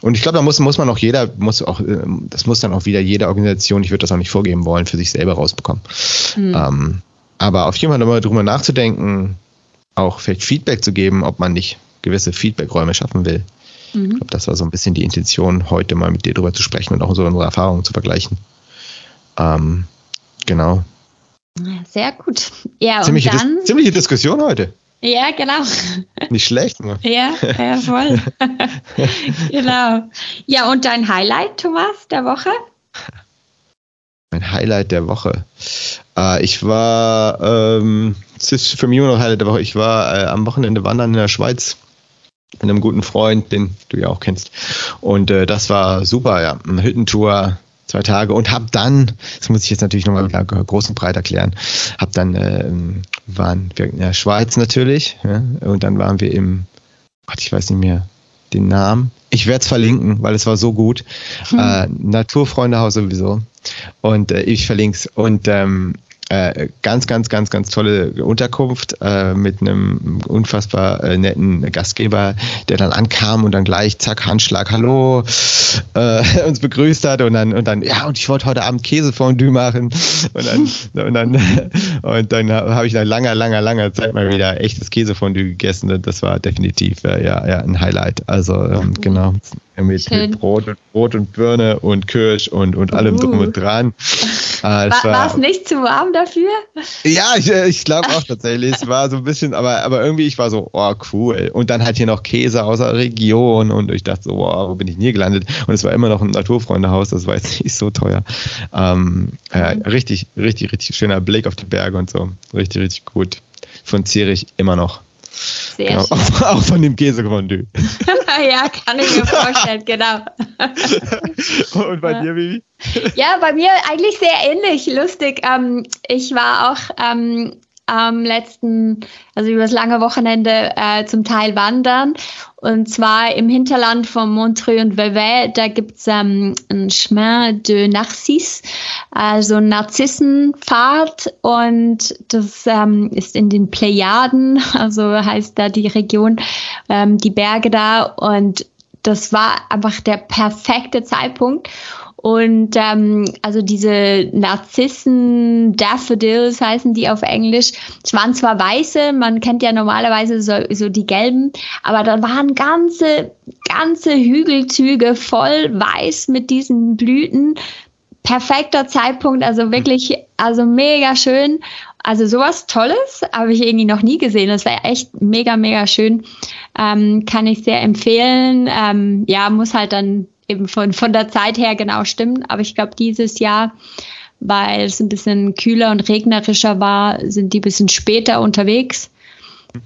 Und ich glaube, da muss, muss man auch jeder, muss auch, ähm, das muss dann auch wieder jede Organisation, ich würde das auch nicht vorgeben wollen, für sich selber rausbekommen. Mhm. Ähm, aber auf jeden Fall nochmal drüber nachzudenken, auch vielleicht Feedback zu geben, ob man nicht gewisse Feedbackräume schaffen will. Mhm. Ich glaube, das war so ein bisschen die Intention, heute mal mit dir drüber zu sprechen und auch so unsere Erfahrungen zu vergleichen. Ähm, genau. Sehr gut. Ja, ziemliche, und dann, Dis ziemliche Diskussion heute. Ja, genau. Nicht schlecht, ne? Ja, ja, voll. genau. Ja, und dein Highlight, Thomas, der Woche? Mein Highlight der Woche. Äh, ich war, ähm, es ist für mich immer noch Highlight der Woche. Ich war äh, am Wochenende wandern in der Schweiz mit einem guten Freund, den du ja auch kennst. Und äh, das war super, ja. Eine Hüttentour, zwei Tage und habe dann, das muss ich jetzt natürlich nochmal groß und breit erklären, habe dann, äh, waren wir in der Schweiz natürlich ja, und dann waren wir im, Gott, ich weiß nicht mehr den Namen. Ich werde es verlinken, weil es war so gut. Hm. Äh, Naturfreundehaus sowieso. Und äh, ich verlinke es. Und ähm, äh, ganz, ganz, ganz, ganz tolle Unterkunft äh, mit einem unfassbar äh, netten Gastgeber, der dann ankam und dann gleich, zack, Handschlag, hallo, äh, uns begrüßt hat und dann, und dann, ja, und ich wollte heute Abend Käsefondue machen und dann, und dann, und dann habe ich nach langer, langer, langer Zeit mal wieder echtes Käsefondue gegessen und das war definitiv, äh, ja, ja, ein Highlight. Also, ähm, genau, mit, mit, Brot und Brot und Birne und Kirsch und, und allem uh. drum und dran. Äh, war es nicht zu warm dafür? Ja, ich, äh, ich glaube auch tatsächlich. es war so ein bisschen, aber, aber irgendwie, ich war so, oh, cool. Und dann halt hier noch Käse aus der Region und ich dachte so, wow, wo bin ich nie gelandet? Und es war immer noch ein Naturfreundehaus, das war jetzt nicht so teuer. Ähm, äh, richtig, richtig, richtig schöner Blick auf die Berge und so. Richtig, richtig gut. Von Zierich immer noch. Sehr genau. schön. Auch, von dem Käsefondue. ja, kann ich mir vorstellen, genau. Und bei ja. dir, Bibi? ja, bei mir eigentlich sehr ähnlich, lustig. Ähm, ich war auch ähm, am letzten, also übers lange Wochenende äh, zum Teil wandern. Und zwar im Hinterland von Montreux und Vevey, da gibt's ähm, ein Chemin de Narcisse, also ein Narzissenpfad. Und das ähm, ist in den Plejaden, also heißt da die Region, ähm, die Berge da. Und das war einfach der perfekte Zeitpunkt. Und ähm, also diese Narzissen, Daffodils heißen die auf Englisch. Es waren zwar weiße, man kennt ja normalerweise so, so die gelben, aber da waren ganze, ganze Hügelzüge voll weiß mit diesen Blüten. Perfekter Zeitpunkt, also wirklich, also mega schön. Also sowas Tolles habe ich irgendwie noch nie gesehen. Das wäre echt mega, mega schön. Ähm, kann ich sehr empfehlen. Ähm, ja, muss halt dann eben von, von der Zeit her genau stimmen. Aber ich glaube, dieses Jahr, weil es ein bisschen kühler und regnerischer war, sind die ein bisschen später unterwegs.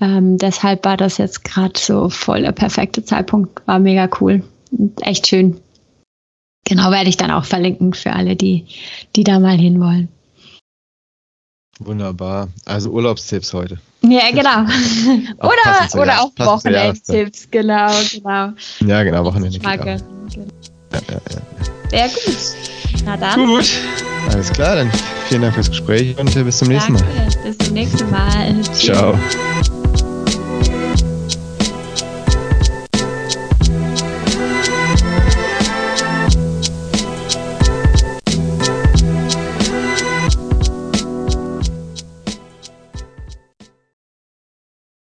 Ähm, deshalb war das jetzt gerade so voll der perfekte Zeitpunkt. War mega cool. Echt schön. Genau, werde ich dann auch verlinken für alle, die, die da mal hinwollen. Wunderbar. Also Urlaubstipps heute. Ja, genau. oder oder auch Wochenendtipps, genau, genau. Ja, genau, Wochenende. Ja, ja, ja. Sehr gut. Na dann. Gut. Alles klar, dann vielen Dank fürs Gespräch und bis zum nächsten Mal. Danke, bis zum nächsten Mal. Ciao.